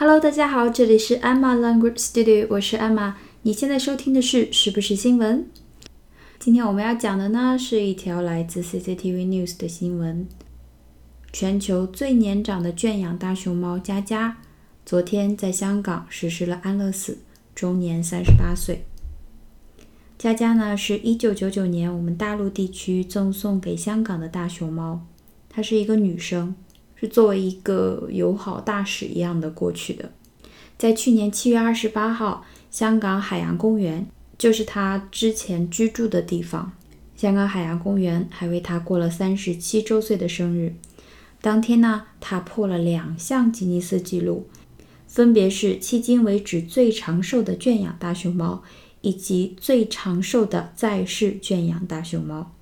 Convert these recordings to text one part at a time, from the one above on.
Hello，大家好，这里是 Emma Language Studio，我是 Emma。你现在收听的是是不是新闻？今天我们要讲的呢是一条来自 CCTV News 的新闻。全球最年长的圈养大熊猫佳佳，昨天在香港实施了安乐死，终年三十八岁。佳佳呢是一九九九年我们大陆地区赠送给香港的大熊猫，她是一个女生。是作为一个友好大使一样的过去的。在去年七月二十八号，香港海洋公园就是他之前居住的地方。香港海洋公园还为他过了三十七周岁的生日。当天呢，他破了两项吉尼斯纪录，分别是迄今为止最长寿的圈养大熊猫，以及最长寿的在世圈养大熊猫。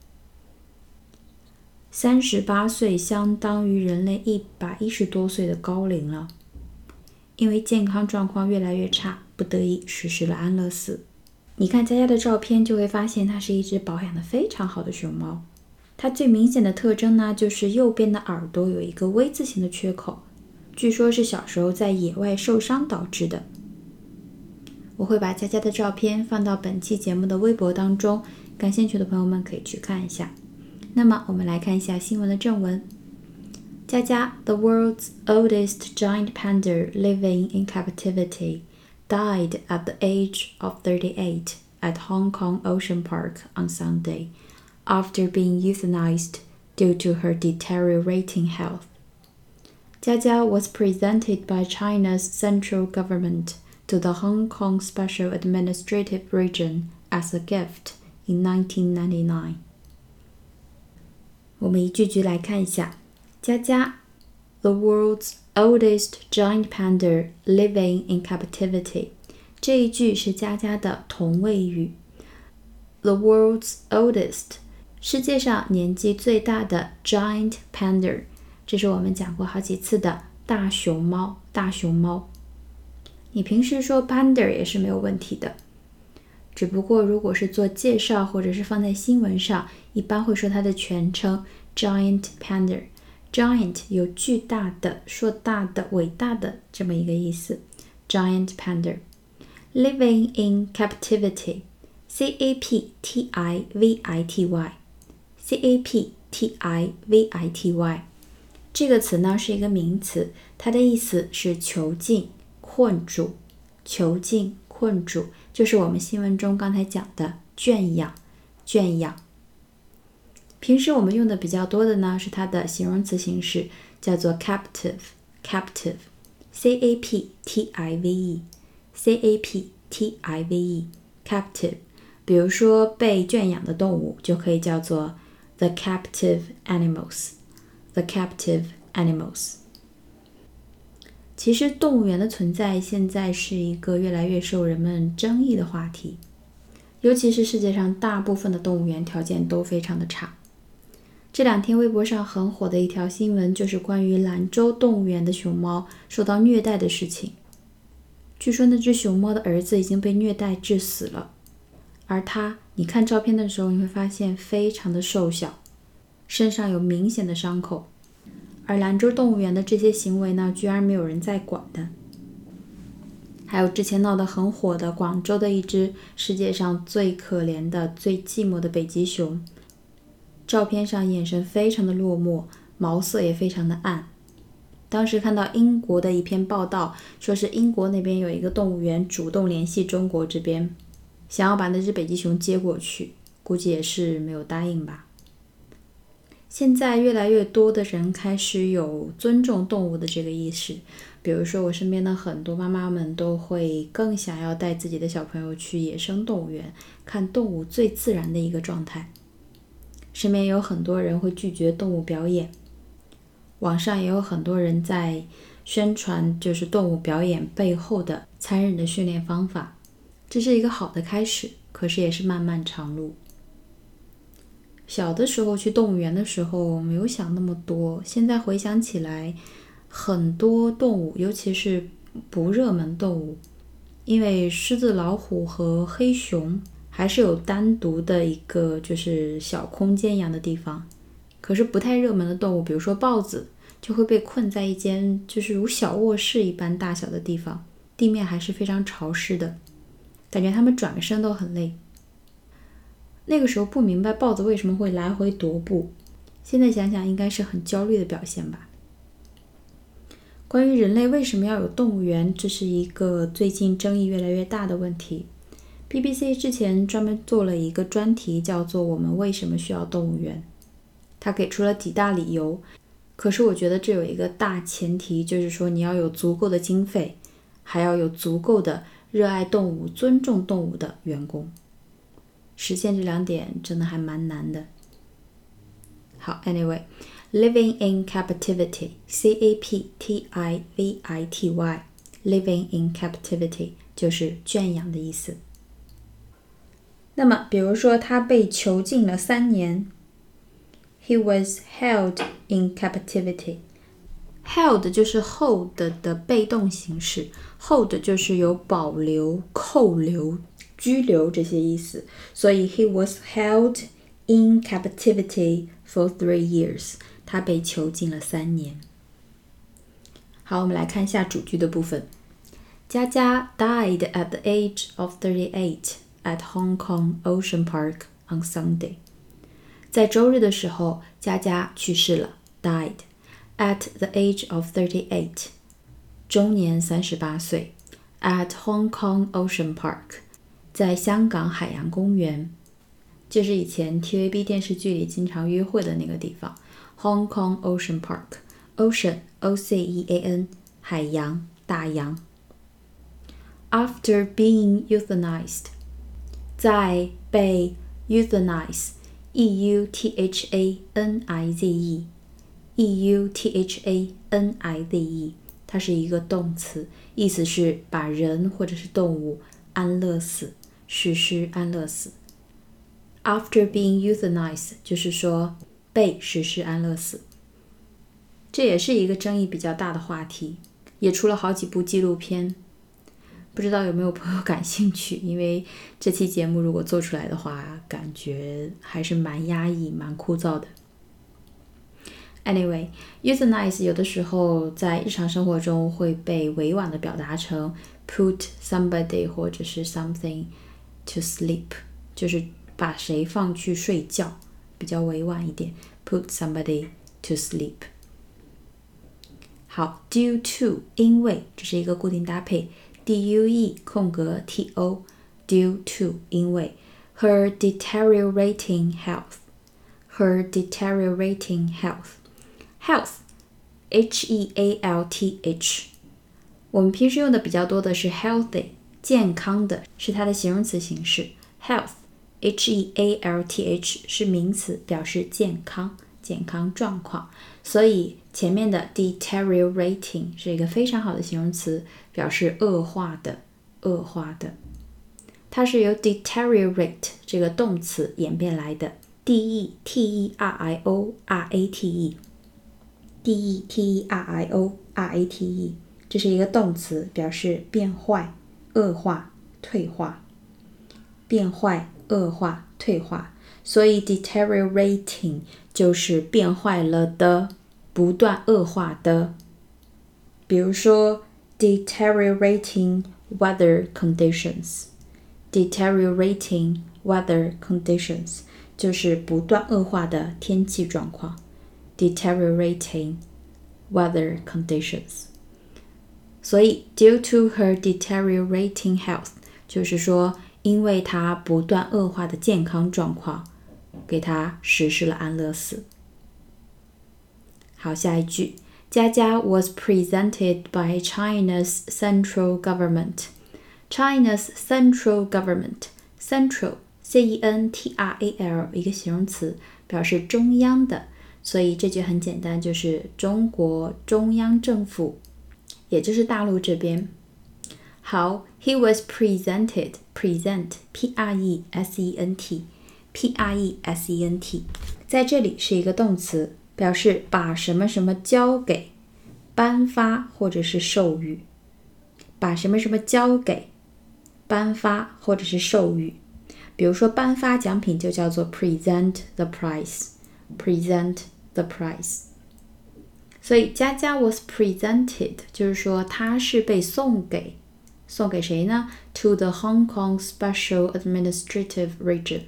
三十八岁相当于人类一百一十多岁的高龄了。因为健康状况越来越差，不得已实施了安乐死。你看佳佳的照片，就会发现它是一只保养的非常好的熊猫。它最明显的特征呢，就是右边的耳朵有一个 V 字形的缺口，据说是小时候在野外受伤导致的。我会把佳佳的照片放到本期节目的微博当中，感兴趣的朋友们可以去看一下。那么，我们来看一下新闻的正文。佳佳，the world's oldest giant panda living in captivity, died at the age of 38 at Hong Kong Ocean Park on Sunday, after being euthanized due to her deteriorating health. Jia was presented by China's central government to the Hong Kong Special Administrative Region as a gift in 1999. 我们一句句来看一下，佳佳，the world's oldest giant panda living in captivity。这一句是佳佳的同位语。The world's oldest，世界上年纪最大的 giant panda，这是我们讲过好几次的大熊猫。大熊猫，你平时说 panda 也是没有问题的。只不过，如果是做介绍或者是放在新闻上，一般会说它的全称 Giant Panda。Giant 有巨大的、硕大的、伟大的这么一个意思。Giant Panda living in captivity，C A P T I V I T Y，C A P T I V I T Y 这个词呢是一个名词，它的意思是囚禁、困住、囚禁。困住就是我们新闻中刚才讲的圈养，圈养。平时我们用的比较多的呢是它的形容词形式，叫做 captive，captive，c a p t i v e，c a p t i v e，captive。比如说被圈养的动物就可以叫做 the captive animals，the captive animals。其实动物园的存在现在是一个越来越受人们争议的话题，尤其是世界上大部分的动物园条件都非常的差。这两天微博上很火的一条新闻就是关于兰州动物园的熊猫受到虐待的事情。据说那只熊猫的儿子已经被虐待致死了，而它，你看照片的时候你会发现非常的瘦小，身上有明显的伤口。而兰州动物园的这些行为呢，居然没有人在管的。还有之前闹得很火的广州的一只世界上最可怜的、最寂寞的北极熊，照片上眼神非常的落寞，毛色也非常的暗。当时看到英国的一篇报道，说是英国那边有一个动物园主动联系中国这边，想要把那只北极熊接过去，估计也是没有答应吧。现在越来越多的人开始有尊重动物的这个意识，比如说我身边的很多妈妈们都会更想要带自己的小朋友去野生动物园看动物最自然的一个状态。身边有很多人会拒绝动物表演，网上也有很多人在宣传就是动物表演背后的残忍的训练方法，这是一个好的开始，可是也是漫漫长路。小的时候去动物园的时候没有想那么多，现在回想起来，很多动物，尤其是不热门动物，因为狮子、老虎和黑熊还是有单独的一个就是小空间一样的地方。可是不太热门的动物，比如说豹子，就会被困在一间就是如小卧室一般大小的地方，地面还是非常潮湿的，感觉他们转个身都很累。那个时候不明白豹子为什么会来回踱步，现在想想应该是很焦虑的表现吧。关于人类为什么要有动物园，这是一个最近争议越来越大的问题。BBC 之前专门做了一个专题，叫做《我们为什么需要动物园》，他给出了几大理由。可是我觉得这有一个大前提，就是说你要有足够的经费，还要有足够的热爱动物、尊重动物的员工。实现这两点真的还蛮难的。好，Anyway。Living in captivity, C-A-P-T-I-V-I-T-Y. Living in captivity 就是圈养的意思。那么，比如说他被囚禁了三年，He was held in captivity. Held 就是 hold 的被动形式，hold 就是有保留、扣留、拘留这些意思。所以 he was held in captivity for three years. 他被囚禁了三年。好，我们来看一下主句的部分。佳佳 died at the age of thirty-eight at Hong Kong Ocean Park on Sunday。在周日的时候，佳佳去世了，died at the age of thirty-eight，终年三十八岁。at Hong Kong Ocean Park， 在香港海洋公园，就是以前 TVB 电视剧里经常约会的那个地方。Hong Kong Ocean Park. Ocean, O-C-E-A-N，海洋，大洋。After being euthanized，在被 euthanize，E-U-T-H-A-N-I-Z-E，E-U-T-H-A-N-I-Z-E，它是一个动词，意思是把人或者是动物安乐死，实施安乐死。After being euthanized，就是说。被实施安乐死，这也是一个争议比较大的话题，也出了好几部纪录片。不知道有没有朋友感兴趣？因为这期节目如果做出来的话，感觉还是蛮压抑、蛮枯燥的。Anyway，euthanize 有的时候在日常生活中会被委婉的表达成 put somebody 或者是 something to sleep，就是把谁放去睡觉。比较委婉一点，put somebody to sleep。好，due to 因为这是一个固定搭配，d u e 空格 t o，due to 因为 her deteriorating health，her deteriorating health，health h e a l t h，我们平时用的比较多的是 healthy， 健康的是它的形容词形式，health。H E A L T H 是名词，表示健康、健康状况，所以前面的 deteriorating 是一个非常好的形容词，表示恶化的、恶化的。它是由 deteriorate 这个动词演变来的，D E T E R I O R A T E，D E T E R I O R A T E，这是一个动词，表示变坏、恶化、退化、变坏。恶化、退化，所以 deteriorating 就是变坏了的、不断恶化的。比如说 deteriorating weather conditions，deteriorating weather conditions 就是不断恶化的天气状况。deteriorating weather conditions， 所以 due to her deteriorating health 就是说。因为他不断恶化的健康状况，给他实施了安乐死。好，下一句，佳佳 was presented by China's central government. China's central government, central, C-E-N-T-R-A-L，一个形容词，表示中央的，所以这句很简单，就是中国中央政府， 也就是大陆这边。好，he was presented present p r e s e n t p r e s e n t 在这里是一个动词，表示把什么什么交给、颁发或者是授予。把什么什么交给、颁发或者是授予。比如说颁发奖品就叫做 present the prize，present the prize。所以佳佳 was presented，就是说她是被送给，送给谁呢？To the Hong Kong Special Administrative Region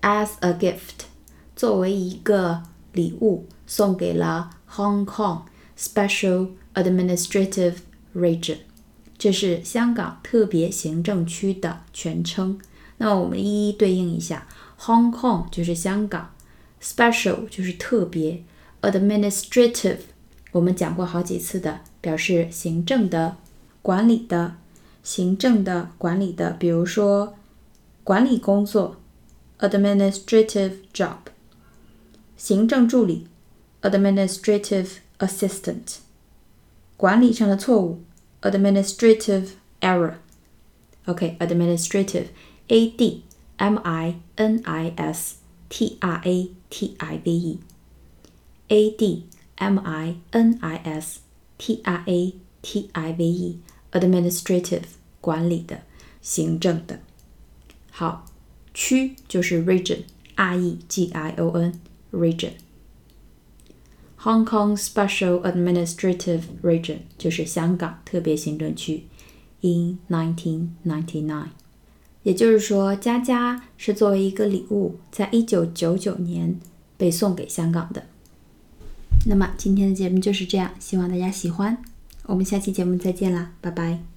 as a gift，作为一个礼物送给了 Hong Kong Special Administrative Region，这是香港特别行政区的全称。那么我们一一对应一下，Hong Kong 就是香港，Special 就是特别。 Administrative，我们讲过好几次的，表示行政的、管理的、行政的、管理的。比如说，管理工作，administrative job；行政助理，administrative assistant；管理上的错误，administrative error。OK，administrative，a d m i n i s t r a t i v e。 a d m i n i s t r a t i v e，administrative 管理的、行政的。好，区就是 region，r e g i o n region。Hong Kong Special Administrative Region 就是香港特别行政区。In 1999，也就是说，佳佳是作为一个礼物，在一九九九年被送给香港的。 那么今天的节目就是这样，希望大家喜欢。我们下期节目再见啦，拜拜。